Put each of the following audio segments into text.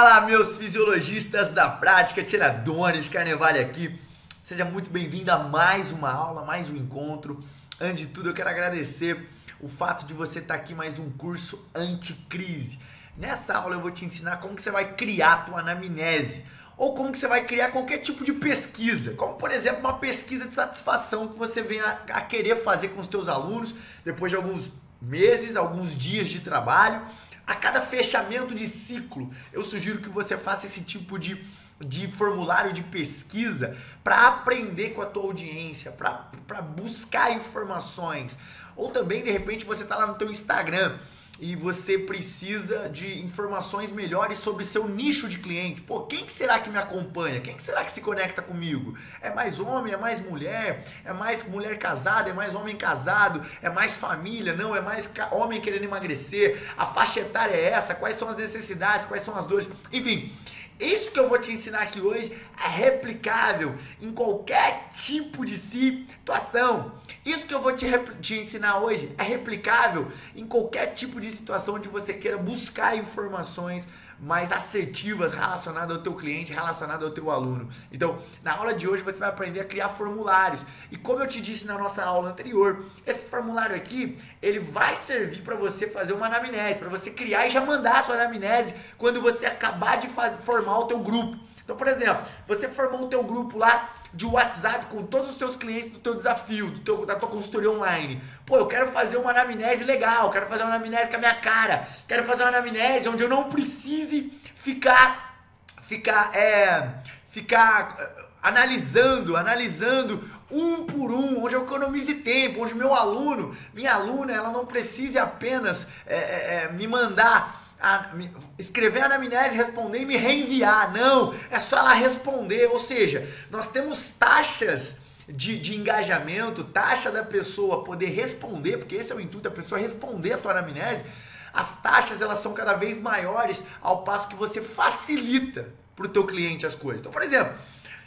Fala, meus fisiologistas da prática, Tiradones, Carnevale aqui. Seja muito bem-vindo a mais uma aula, mais um encontro. Antes de tudo, eu quero agradecer o fato de você estar aqui mais um curso anticrise. Nessa aula eu vou te ensinar como que você vai criar a tua anamnese ou como que você vai criar qualquer tipo de pesquisa, como por exemplo uma pesquisa de satisfação que você venha a querer fazer com os teus alunos depois de alguns meses, alguns dias de trabalho a cada fechamento de ciclo, eu sugiro que você faça esse tipo de, de formulário de pesquisa para aprender com a tua audiência, para buscar informações. Ou também, de repente, você está lá no teu Instagram e você precisa de informações melhores sobre seu nicho de clientes. Pô, quem que será que me acompanha? Quem que será que se conecta comigo? É mais homem, é mais mulher? É mais mulher casada, é mais homem casado? É mais família? Não, é mais homem querendo emagrecer? A faixa etária é essa? Quais são as necessidades? Quais são as dores? Enfim, isso que eu vou te ensinar aqui hoje é replicável em qualquer tipo de situação. Isso que eu vou te, te ensinar hoje é replicável em qualquer tipo de situação onde você queira buscar informações mais assertivas relacionadas ao teu cliente, relacionadas ao teu aluno. Então, na aula de hoje você vai aprender a criar formulários. E como eu te disse na nossa aula anterior, esse formulário aqui, ele vai servir para você fazer uma anamnese, para você criar e já mandar a sua anamnese quando você acabar de fazer, formar o teu grupo. Então, por exemplo, você formou o teu grupo lá de WhatsApp com todos os teus clientes do teu desafio, do teu, da tua consultoria online. Pô, eu quero fazer uma anamnese legal, quero fazer uma anamnese com a minha cara, quero fazer uma anamnese onde eu não precise ficar, ficar, é, ficar eh, analisando, analisando um por um, onde eu economize tempo, onde meu aluno, minha aluna, ela não precise apenas é, é, me mandar a, escrever a anamnese, responder e me reenviar. Não, é só ela responder. Ou seja, nós temos taxas de, de engajamento, taxa da pessoa poder responder, porque esse é o intuito da pessoa responder a tua anamnese. As taxas elas são cada vez maiores ao passo que você facilita para o teu cliente as coisas. Então, por exemplo,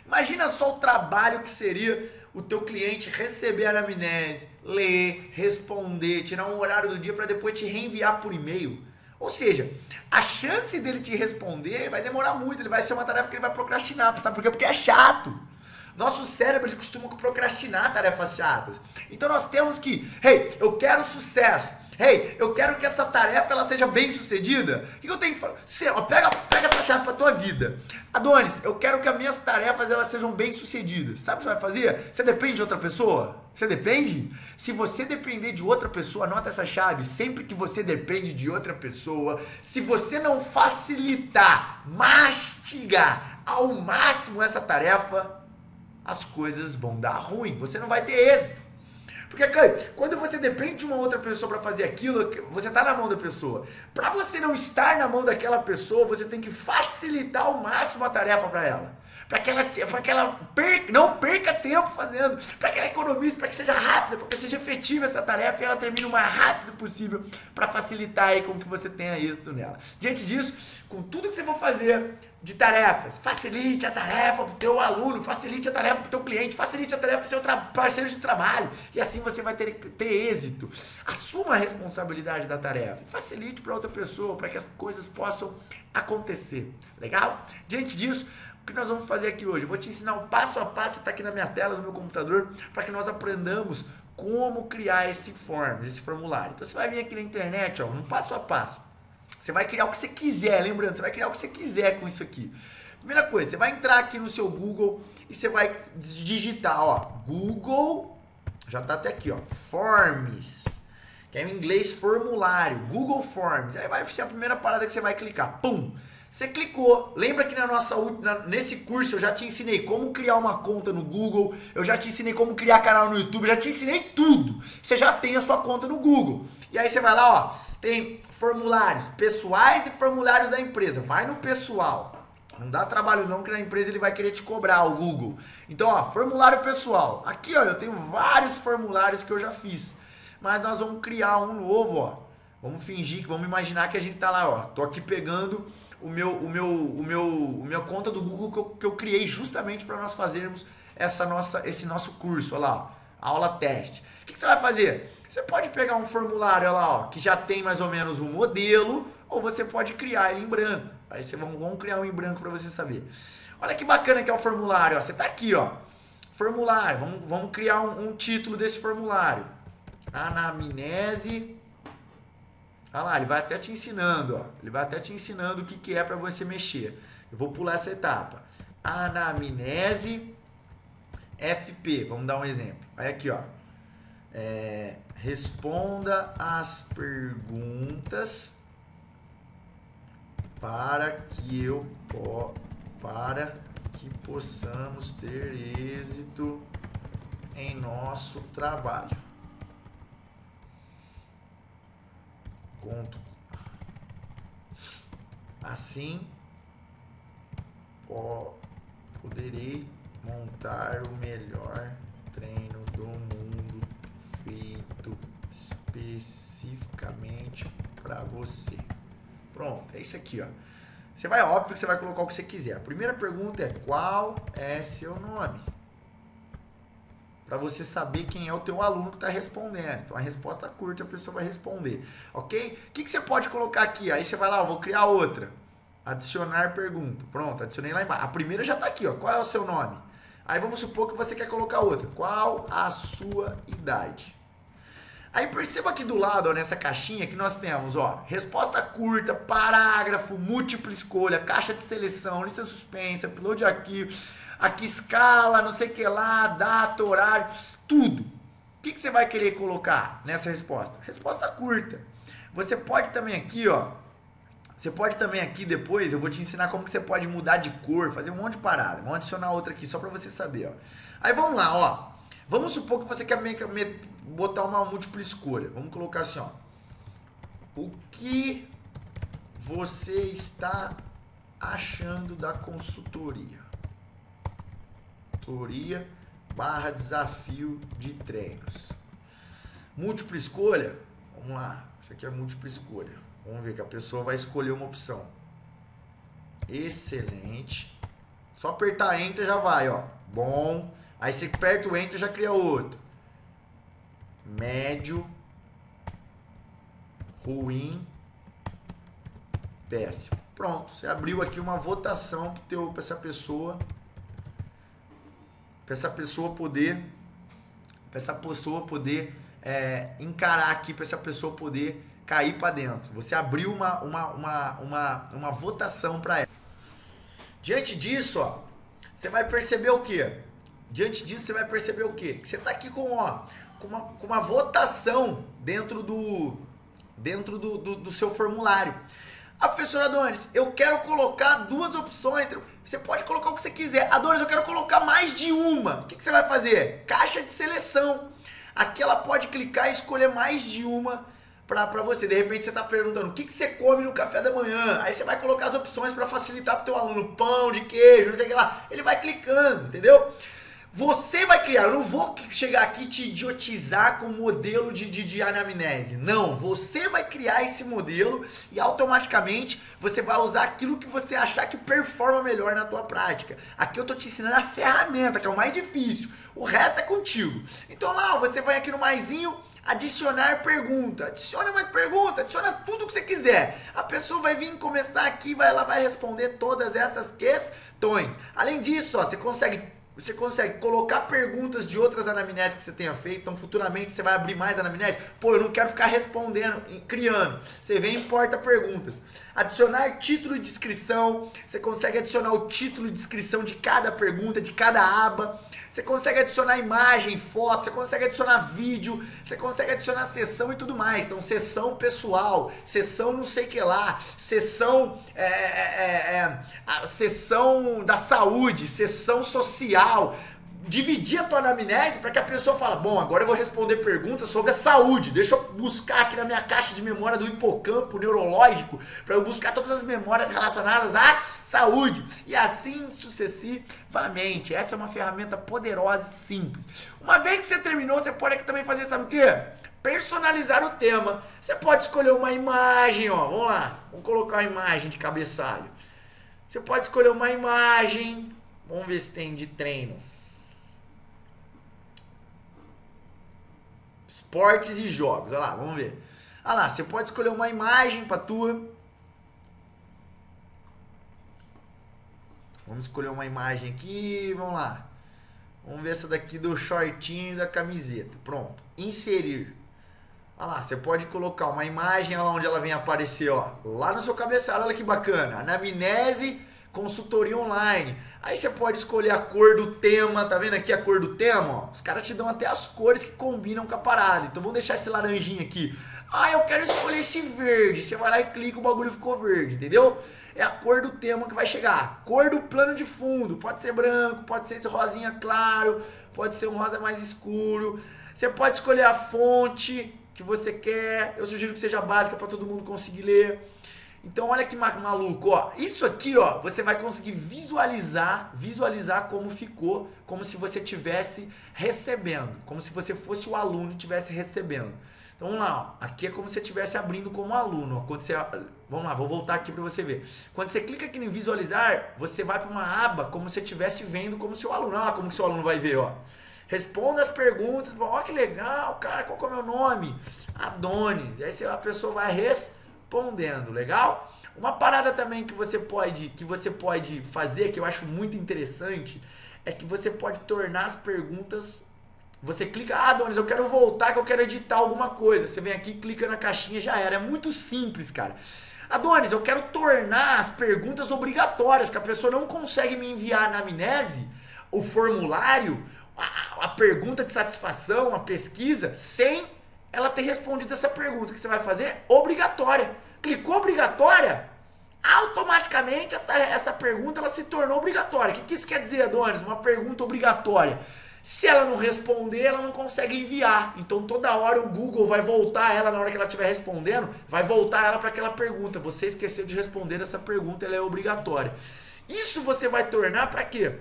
imagina só o trabalho que seria o teu cliente receber a anamnese, ler, responder, tirar um horário do dia para depois te reenviar por e-mail. Ou seja, a chance dele te responder vai demorar muito, ele vai ser uma tarefa que ele vai procrastinar, sabe por quê? Porque é chato. Nosso cérebro ele costuma procrastinar tarefas chatas. Então nós temos que, hey, eu quero sucesso. Hey, eu quero que essa tarefa ela seja bem sucedida. O que eu tenho que fazer? ó, pega, pega essa chave para tua vida. Adonis, eu quero que as minhas tarefas elas sejam bem sucedidas. Sabe o que você vai fazer? Você depende de outra pessoa? Você depende? Se você depender de outra pessoa, anota essa chave. Sempre que você depende de outra pessoa, se você não facilitar, mastigar ao máximo essa tarefa, as coisas vão dar ruim. Você não vai ter êxito. Porque, quando você depende de uma outra pessoa para fazer aquilo, você está na mão da pessoa. Para você não estar na mão daquela pessoa, você tem que facilitar ao máximo a tarefa para ela para que ela, pra que ela perca, não perca tempo fazendo, para que ela economize, para que seja rápida, para que seja efetiva essa tarefa e ela termine o mais rápido possível para facilitar aí com que você tenha êxito nela. Diante disso, com tudo que você for fazer de tarefas, facilite a tarefa para o teu aluno, facilite a tarefa para o teu cliente, facilite a tarefa para o seu parceiro de trabalho e assim você vai ter, ter êxito. Assuma a responsabilidade da tarefa, facilite para outra pessoa, para que as coisas possam acontecer. Legal? Diante disso, o que nós vamos fazer aqui hoje? Eu vou te ensinar um passo a passo, está aqui na minha tela, no meu computador, para que nós aprendamos como criar esse form, esse formulário. Então você vai vir aqui na internet, ó, um passo a passo. Você vai criar o que você quiser, lembrando, você vai criar o que você quiser com isso aqui. Primeira coisa, você vai entrar aqui no seu Google e você vai digitar, ó, Google, já está até aqui, ó, Forms, que é em inglês formulário, Google Forms. Aí vai ser a primeira parada que você vai clicar, pum. Você clicou. Lembra que na nossa nesse curso eu já te ensinei como criar uma conta no Google, eu já te ensinei como criar canal no YouTube, já te ensinei tudo. Você já tem a sua conta no Google. E aí você vai lá, ó, tem formulários pessoais e formulários da empresa. Vai no pessoal. Não dá trabalho não que na empresa ele vai querer te cobrar o Google. Então, ó, formulário pessoal. Aqui, ó, eu tenho vários formulários que eu já fiz. Mas nós vamos criar um novo, ó. Vamos fingir, vamos imaginar que a gente tá lá, ó. Tô aqui pegando o meu, o meu, o meu, o minha conta do Google que eu, que eu criei justamente para nós fazermos essa nossa, esse nosso curso, olha lá, aula teste. O que, que, você vai fazer? Você pode pegar um formulário, lá, ó, que já tem mais ou menos um modelo, ou você pode criar ele em branco. Aí vamos criar um em branco para você saber. Olha que bacana que é o formulário, ó. Você tá aqui, ó. Formulário, vamos, vamos criar um, um título desse formulário. Anamnese. Olha lá, ele vai até te ensinando, ó. Ele vai até te ensinando o que, que é para você mexer. Eu vou pular essa etapa. Anamnese FP, vamos dar um exemplo. Aí aqui, ó. É, responda as perguntas para que eu para que possamos ter êxito em nosso trabalho. Conto. Assim, poderei montar o melhor treino do mundo especificamente para você. Pronto, é isso aqui, ó. Você vai, óbvio que você vai colocar o que você quiser. A primeira pergunta é qual é seu nome? Para você saber quem é o teu aluno que está respondendo. Então a resposta curta a pessoa vai responder, ok? O que, que você pode colocar aqui? Aí você vai lá, vou criar outra. Adicionar pergunta. Pronto, adicionei lá embaixo. A primeira já está aqui, ó. Qual é o seu nome? Aí vamos supor que você quer colocar outra. Qual a sua idade? Aí perceba aqui do lado, ó, nessa caixinha que nós temos, ó, resposta curta, parágrafo, múltipla escolha, caixa de seleção, lista suspensa, upload de arquivo, aqui escala, não sei o que lá, data, horário, tudo. O que, que você vai querer colocar nessa resposta? Resposta curta. Você pode também aqui, ó, você pode também aqui depois, eu vou te ensinar como que você pode mudar de cor, fazer um monte de parada. Vamos adicionar outra aqui só para você saber, ó. Aí vamos lá, ó. Vamos supor que você quer botar uma múltipla escolha. Vamos colocar assim, ó. O que você está achando da consultoria? Consultoria barra desafio de treinos. Múltipla escolha? Vamos lá. Isso aqui é múltipla escolha. Vamos ver que a pessoa vai escolher uma opção. Excelente. Só apertar Enter já vai, ó. Bom. Aí você aperta o Enter já cria outro. Médio. Ruim. Péssimo. Pronto. Você abriu aqui uma votação para essa pessoa. Para essa pessoa poder. Para essa pessoa poder é, encarar aqui. Para essa pessoa poder cair para dentro. Você abriu uma, uma, uma, uma, uma votação para ela. Diante disso, ó, você vai perceber o quê? Diante disso, você vai perceber o quê? Que você está aqui com, ó, com, uma, com uma votação dentro do, dentro do, do, do seu formulário. Ah, professor Adonis, eu quero colocar duas opções. Você pode colocar o que você quiser. Adonis, eu quero colocar mais de uma. O que, que você vai fazer? Caixa de seleção. Aqui ela pode clicar e escolher mais de uma para você. De repente você está perguntando o que, que você come no café da manhã. Aí você vai colocar as opções para facilitar para o teu aluno. Pão de queijo, não sei o que lá. Ele vai clicando, entendeu? Você vai criar, eu não vou chegar aqui te idiotizar com modelo de, de, de, anamnese. Não, você vai criar esse modelo e automaticamente você vai usar aquilo que você achar que performa melhor na tua prática. Aqui eu tô te ensinando a ferramenta, que é o mais difícil. O resto é contigo. Então lá, você vai aqui no maisinho, adicionar pergunta. Adiciona mais pergunta, adiciona tudo que você quiser. A pessoa vai vir começar aqui, vai, ela vai responder todas essas questões. Além disso, ó, você consegue você consegue colocar perguntas de outras anamneses que você tenha feito. Então, futuramente você vai abrir mais anamnese. Pô, eu não quero ficar respondendo, criando. Você vem e importa perguntas. Adicionar título e descrição. Você consegue adicionar o título e descrição de cada pergunta, de cada aba. Você consegue adicionar imagem, foto, você consegue adicionar vídeo, você consegue adicionar sessão e tudo mais. Então, sessão pessoal, sessão não sei que lá, sessão, é, é, é, sessão da saúde, sessão social dividir a tua anamnese para que a pessoa fala, bom, agora eu vou responder perguntas sobre a saúde. Deixa eu buscar aqui na minha caixa de memória do hipocampo neurológico para eu buscar todas as memórias relacionadas à saúde e assim sucessivamente. Essa é uma ferramenta poderosa e simples. Uma vez que você terminou, você pode aqui também fazer sabe o quê? Personalizar o tema. Você pode escolher uma imagem, ó. Vamos lá. Vamos colocar uma imagem de cabeçalho. Você pode escolher uma imagem. Vamos ver se tem de treino. Esportes e jogos. Olha lá, vamos ver. Olha lá, você pode escolher uma imagem para tua. Vamos escolher uma imagem aqui, vamos lá. Vamos ver essa daqui do shortinho da camiseta. Pronto. Inserir. Olha lá, você pode colocar uma imagem olha lá onde ela vem aparecer, ó. Lá no seu cabeçalho, olha que bacana. Anamnese, consultoria online. Aí você pode escolher a cor do tema, tá vendo aqui a cor do tema? Ó? Os caras te dão até as cores que combinam com a parada. Então vamos deixar esse laranjinho aqui. Ah, eu quero escolher esse verde. Você vai lá e clica, o bagulho ficou verde, entendeu? É a cor do tema que vai chegar. Cor do plano de fundo. Pode ser branco, pode ser esse rosinha claro, pode ser um rosa mais escuro. Você pode escolher a fonte que você quer. Eu sugiro que seja básica para todo mundo conseguir ler. Então olha que maluco, ó. Isso aqui, ó, você vai conseguir visualizar, visualizar como ficou, como se você tivesse recebendo, como se você fosse o aluno e estivesse recebendo. Então vamos lá, ó. aqui é como se você estivesse abrindo como aluno. Ó. Quando você, vamos lá, vou voltar aqui para você ver. Quando você clica aqui em visualizar, você vai para uma aba como se estivesse vendo como seu aluno. Olha lá como que seu aluno vai ver, ó. Responda as perguntas. Ó, que legal, cara, qual é o meu nome? Adonis. Aí a pessoa vai respondendo, legal? Uma parada também que você pode, que você pode fazer, que eu acho muito interessante, é que você pode tornar as perguntas. Você clica, ah, Adonis, eu quero voltar, que eu quero editar alguma coisa. Você vem aqui, clica na caixinha já era. É muito simples, cara. Adonis, eu quero tornar as perguntas obrigatórias, que a pessoa não consegue me enviar na amnese o formulário a, a pergunta de satisfação, a pesquisa, sem ela ter respondido essa pergunta. Que você vai fazer? Obrigatória. Clicou obrigatória, automaticamente essa, essa pergunta ela se tornou obrigatória. O que, que isso quer dizer, Adonis? Uma pergunta obrigatória. Se ela não responder, ela não consegue enviar. Então toda hora o Google vai voltar ela na hora que ela estiver respondendo, vai voltar ela para aquela pergunta. Você esqueceu de responder essa pergunta, ela é obrigatória. Isso você vai tornar para quê?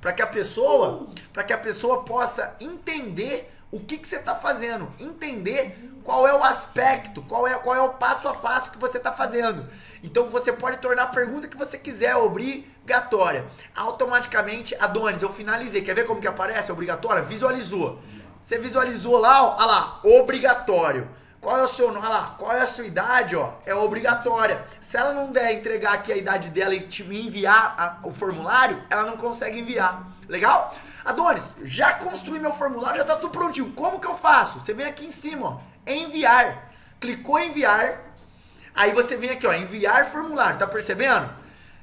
para que a pessoa, para que a pessoa possa entender o que, que você está fazendo, entender qual é o aspecto, qual é, qual é o passo a passo que você está fazendo. Então você pode tornar a pergunta que você quiser obrigatória. Automaticamente, Adonis, eu finalizei. Quer ver como que aparece obrigatória? Visualizou. Você visualizou lá, ó, olha lá, obrigatório. Qual é o seu nome? Lá, qual é a sua idade, ó? É obrigatória. Se ela não der entregar aqui a idade dela e te enviar a, o formulário, ela não consegue enviar. Legal? Adonis, já construí meu formulário, já tá tudo prontinho. Como que eu faço? Você vem aqui em cima, ó, enviar. Clicou em enviar. Aí você vem aqui, ó, enviar formulário. Tá percebendo?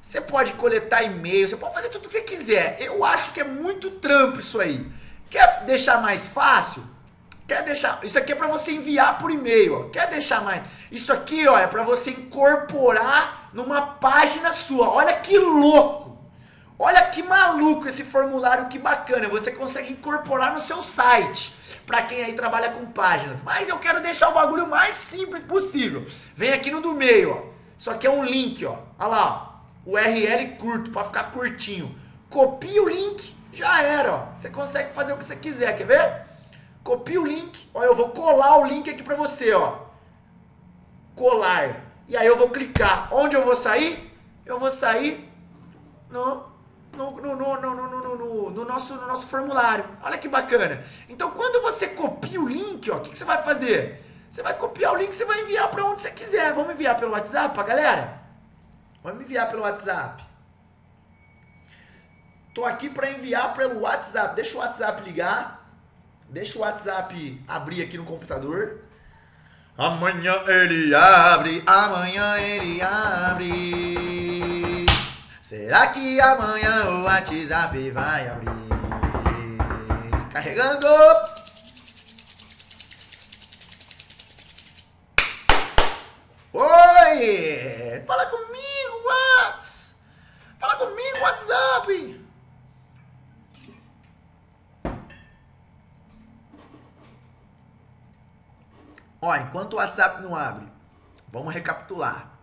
Você pode coletar e-mail, você pode fazer tudo que você quiser. Eu acho que é muito trampo isso aí. Quer deixar mais fácil? Quer deixar. Isso aqui é para você enviar por e-mail. Quer deixar mais. Isso aqui, ó, é para você incorporar numa página sua. Olha que louco! Olha que maluco esse formulário, que bacana. Você consegue incorporar no seu site. Para quem aí trabalha com páginas. Mas eu quero deixar o bagulho mais simples possível. Vem aqui no do meio, ó. Isso aqui é um link, ó. Olha lá, ó. URL curto, para ficar curtinho. Copia o link, já era, ó. Você consegue fazer o que você quiser, quer ver? Copia o link. Ó, eu vou colar o link aqui para você, ó. Colar. E aí eu vou clicar. Onde eu vou sair? Eu vou sair no no, no, no, no, no, no, no, nosso, no nosso formulário. Olha que bacana. Então, quando você copia o link, o que, que você vai fazer? Você vai copiar o link, você vai enviar para onde você quiser. Vamos enviar pelo WhatsApp galera? Vamos enviar pelo WhatsApp. Tô aqui para enviar pelo WhatsApp. Deixa o WhatsApp ligar. Deixa o WhatsApp abrir aqui no computador. Amanhã ele abre, amanhã ele abre. Será que amanhã o WhatsApp vai abrir? Carregando. Foi! Fala comigo, Whats! Fala comigo, WhatsApp! Ó, enquanto o WhatsApp não abre, vamos recapitular.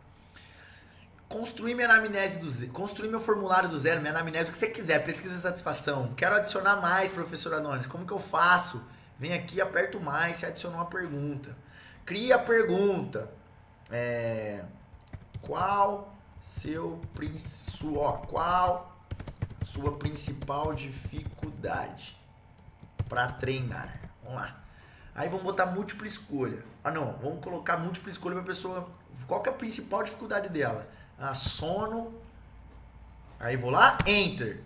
Construir minha anamnese do zero, construir meu formulário do zero, minha anamnese, o que você quiser, pesquisa de satisfação. Quero adicionar mais, professor Anones. Como que eu faço? Vem aqui, aperto mais, você adiciona uma pergunta. Cria a pergunta. É, qual seu sua, qual sua principal dificuldade para treinar? Vamos lá. Aí vamos botar múltipla escolha. Ah, não, vamos colocar múltipla escolha para a pessoa. Qual que é a principal dificuldade dela? Ah, sono. Aí vou lá, enter.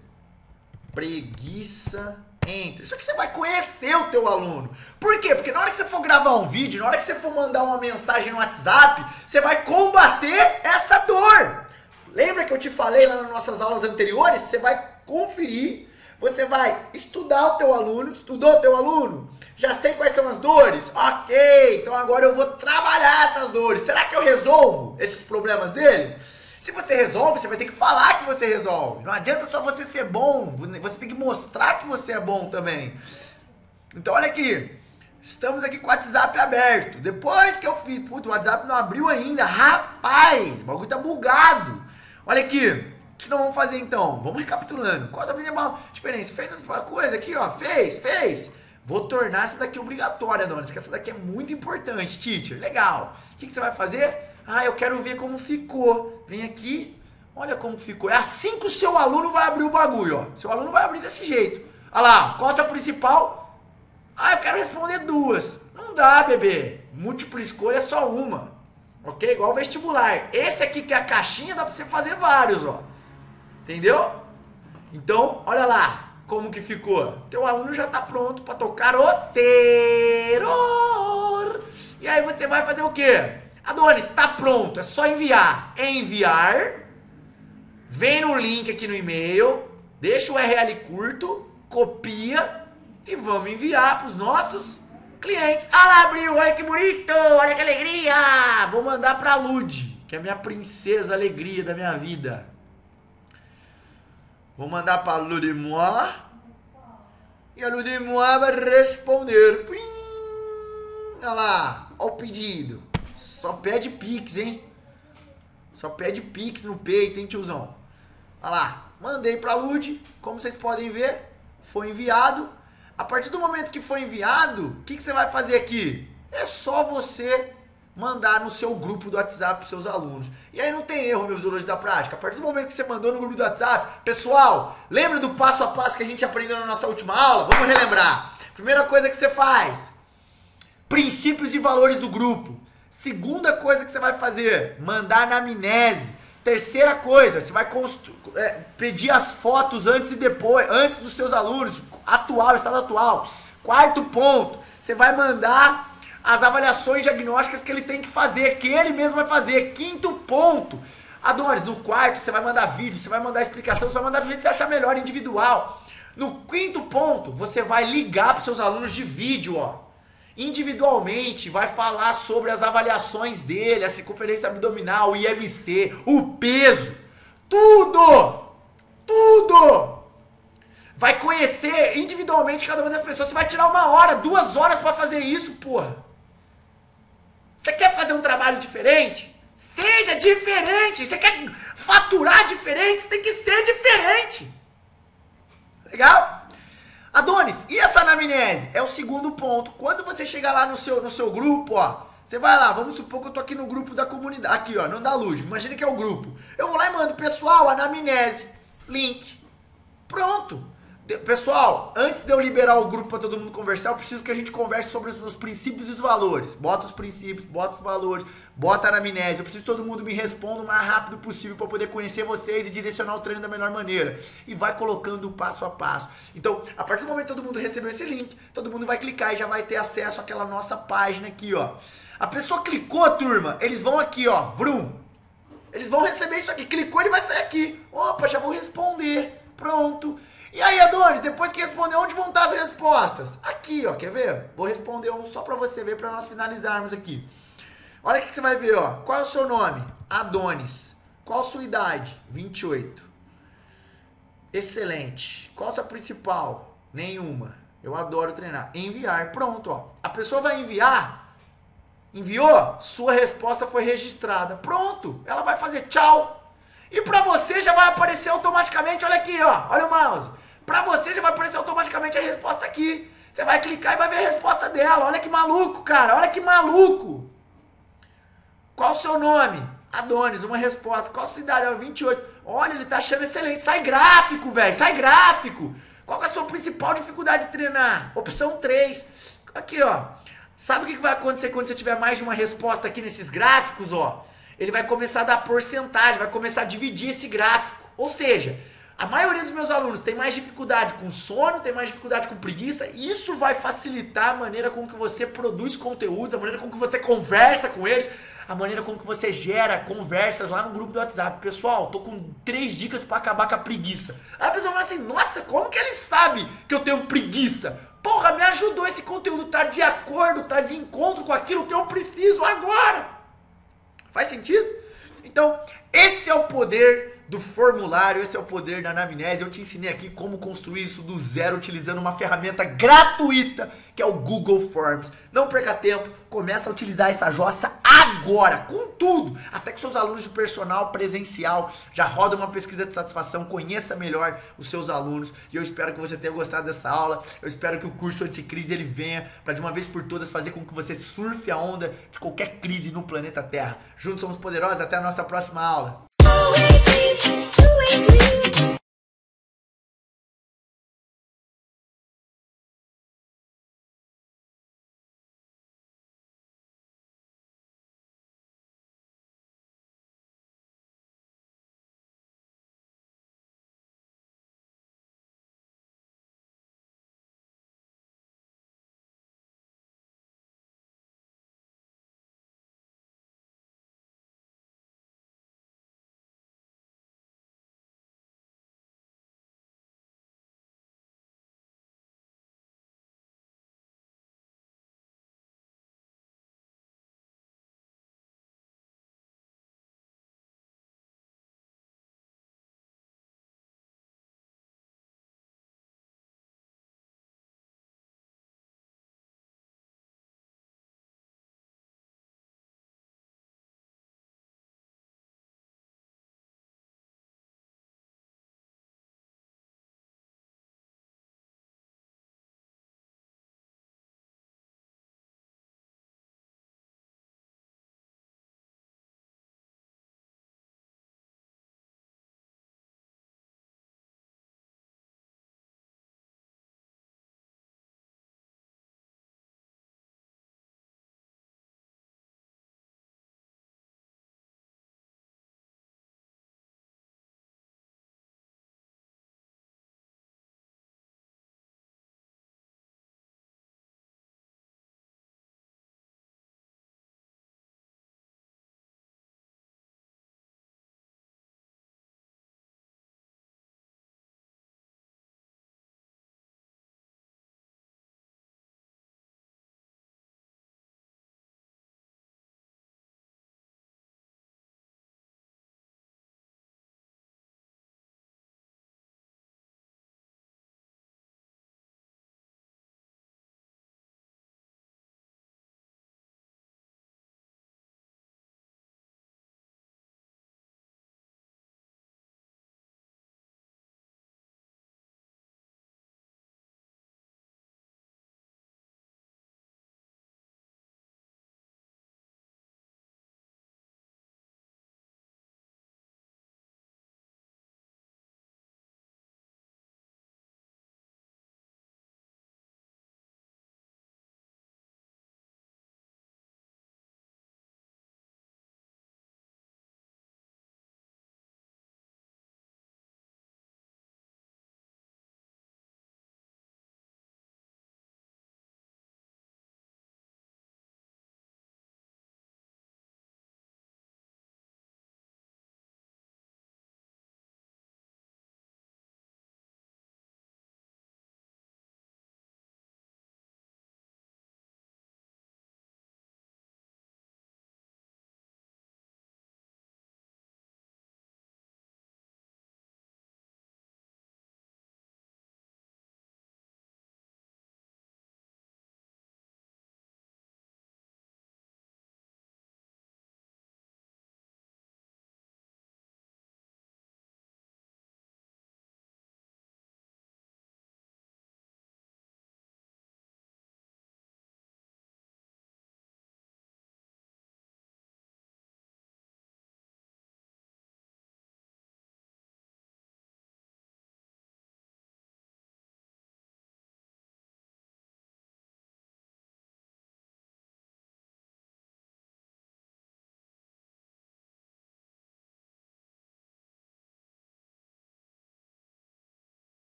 Preguiça, enter. Isso aqui você vai conhecer o teu aluno. Por quê? Porque na hora que você for gravar um vídeo, na hora que você for mandar uma mensagem no WhatsApp, você vai combater essa dor. Lembra que eu te falei lá nas nossas aulas anteriores? Você vai conferir, você vai estudar o teu aluno, estudou o teu aluno? Já sei quais são as dores? Ok, então agora eu vou trabalhar essas dores. Será que eu resolvo esses problemas dele? Se você resolve, você vai ter que falar que você resolve. Não adianta só você ser bom, você tem que mostrar que você é bom também. Então olha aqui, estamos aqui com o WhatsApp aberto. Depois que eu fiz, putz, o WhatsApp não abriu ainda. Rapaz, o bagulho tá bugado. Olha aqui, o que nós vamos fazer então? Vamos recapitulando. Qual a principal diferença? Fez essa coisa aqui, ó, fez, fez. Vou tornar essa daqui obrigatória, Donis, que essa daqui é muito importante, teacher. Legal. O que você vai fazer? Ah, eu quero ver como ficou. Vem aqui, olha como ficou. É assim que o seu aluno vai abrir o bagulho, ó. Seu aluno vai abrir desse jeito. Olha lá, qual é a principal? Ah, eu quero responder duas. Não dá, bebê. Múltipla escolha é só uma. Ok? Igual vestibular. Esse aqui que é a caixinha, dá pra você fazer vários, ó. Entendeu? Então, olha lá como que ficou. Teu aluno já está pronto para tocar o terror. E aí você vai fazer o quê? Adonis, está pronto, é só enviar. Enviar. Vem no link aqui no e-mail, deixa o URL curto, copia e vamos enviar para os nossos clientes. Ah lá, abriu, olha que bonito, olha que alegria. Vou mandar para a Lud, que é a minha princesa alegria da minha vida. Vou mandar para a Ludimois. E a Ludimois vai responder. Pim! Olha lá, olha o pedido. Só pede Pix, hein? Só pede Pix no peito, hein, tiozão? Olha lá, mandei para a Lud. Como vocês podem ver, foi enviado. A partir do momento que foi enviado, o que, que você vai fazer aqui? É só você mandar no seu grupo do WhatsApp para seus alunos. E aí não tem erro, meus alunos da prática. A partir do momento que você mandou no grupo do WhatsApp, pessoal, lembra do passo a passo que a gente aprendeu na nossa última aula? Vamos relembrar. Primeira coisa que você faz: princípios e valores do grupo. Segunda coisa que você vai fazer: mandar na amnese. Terceira coisa, você vai é, pedir as fotos antes e depois, antes dos seus alunos, atual, estado atual. Quarto ponto, você vai mandar as avaliações diagnósticas que ele tem que fazer, que ele mesmo vai fazer. Quinto ponto. Adonis, no quarto você vai mandar vídeo, você vai mandar explicação, você vai mandar do jeito que você achar melhor, individual. No quinto ponto, você vai ligar para seus alunos de vídeo, ó. Individualmente, vai falar sobre as avaliações dele, a circunferência abdominal, o IMC, o peso. Tudo! Tudo! Vai conhecer individualmente cada uma das pessoas. Você vai tirar uma hora, duas horas para fazer isso, porra. Você quer fazer um trabalho diferente? Seja diferente. Você quer faturar diferente? Você tem que ser diferente. Legal? Adonis, e essa anamnese? É o segundo ponto. Quando você chegar lá no seu, no seu grupo, ó, você vai lá, vamos supor que eu tô aqui no grupo da comunidade. Aqui, ó, não dá luz. Imagina que é o grupo. Eu vou lá e mando, pessoal, anamnese, link. Pronto. Pessoal, antes de eu liberar o grupo para todo mundo conversar, eu preciso que a gente converse sobre os, os, princípios e os valores. Bota os princípios, bota os valores, bota a anamnese. Eu preciso que todo mundo me responda o mais rápido possível para poder conhecer vocês e direcionar o treino da melhor maneira. E vai colocando passo a passo. Então, a partir do momento que todo mundo recebeu esse link, todo mundo vai clicar e já vai ter acesso àquela nossa página aqui, ó. A pessoa clicou, turma, eles vão aqui, ó, vrum. Eles vão receber isso aqui. Clicou, ele vai sair aqui. Opa, já vou responder. Pronto. E aí, Adonis, depois que responder, onde vão estar as respostas? Aqui, ó, quer ver? Vou responder um só para você ver, para nós finalizarmos aqui. Olha o que você vai ver, ó. Qual é o seu nome? Adonis. Qual a sua idade? 28. Excelente. Qual a sua principal? Nenhuma. Eu adoro treinar. Enviar. Pronto, ó. A pessoa vai enviar. Enviou? Sua resposta foi registrada. Pronto. Ela vai fazer tchau. E para você já vai aparecer automaticamente, olha aqui, ó. Olha o mouse. Para você já vai aparecer automaticamente a resposta aqui. Você vai clicar e vai ver a resposta dela. Olha que maluco, cara. Olha que maluco. Qual o seu nome? Adonis, uma resposta. Qual a sua idade? É 28. Olha, ele tá achando excelente. Sai gráfico, velho. Sai gráfico. Qual é a sua principal dificuldade de treinar? Opção 3. Aqui, ó. Sabe o que vai acontecer quando você tiver mais de uma resposta aqui nesses gráficos, ó? Ele vai começar a dar porcentagem, vai começar a dividir esse gráfico. Ou seja, a maioria dos meus alunos tem mais dificuldade com sono, tem mais dificuldade com preguiça. Isso vai facilitar a maneira com que você produz conteúdo, a maneira com que você conversa com eles, a maneira com que você gera conversas lá no grupo do WhatsApp. Pessoal, tô com três dicas para acabar com a preguiça. Aí a pessoa fala assim: Nossa, como que ele sabe que eu tenho preguiça? Porra, me ajudou esse conteúdo, tá de acordo, tá de encontro com aquilo que eu preciso agora. Faz sentido? Então, esse é o poder do formulário, esse é o poder da anamnese. Eu te ensinei aqui como construir isso do zero utilizando uma ferramenta gratuita que é o Google Forms. Não perca tempo, começa a utilizar essa jossa agora, com tudo. Até que seus alunos de personal presencial já rodam uma pesquisa de satisfação, conheça melhor os seus alunos. E eu espero que você tenha gostado dessa aula. Eu espero que o curso Anticrise ele venha para de uma vez por todas fazer com que você surfe a onda de qualquer crise no planeta Terra. Juntos somos poderosos, até a nossa próxima aula. it, do it, do it.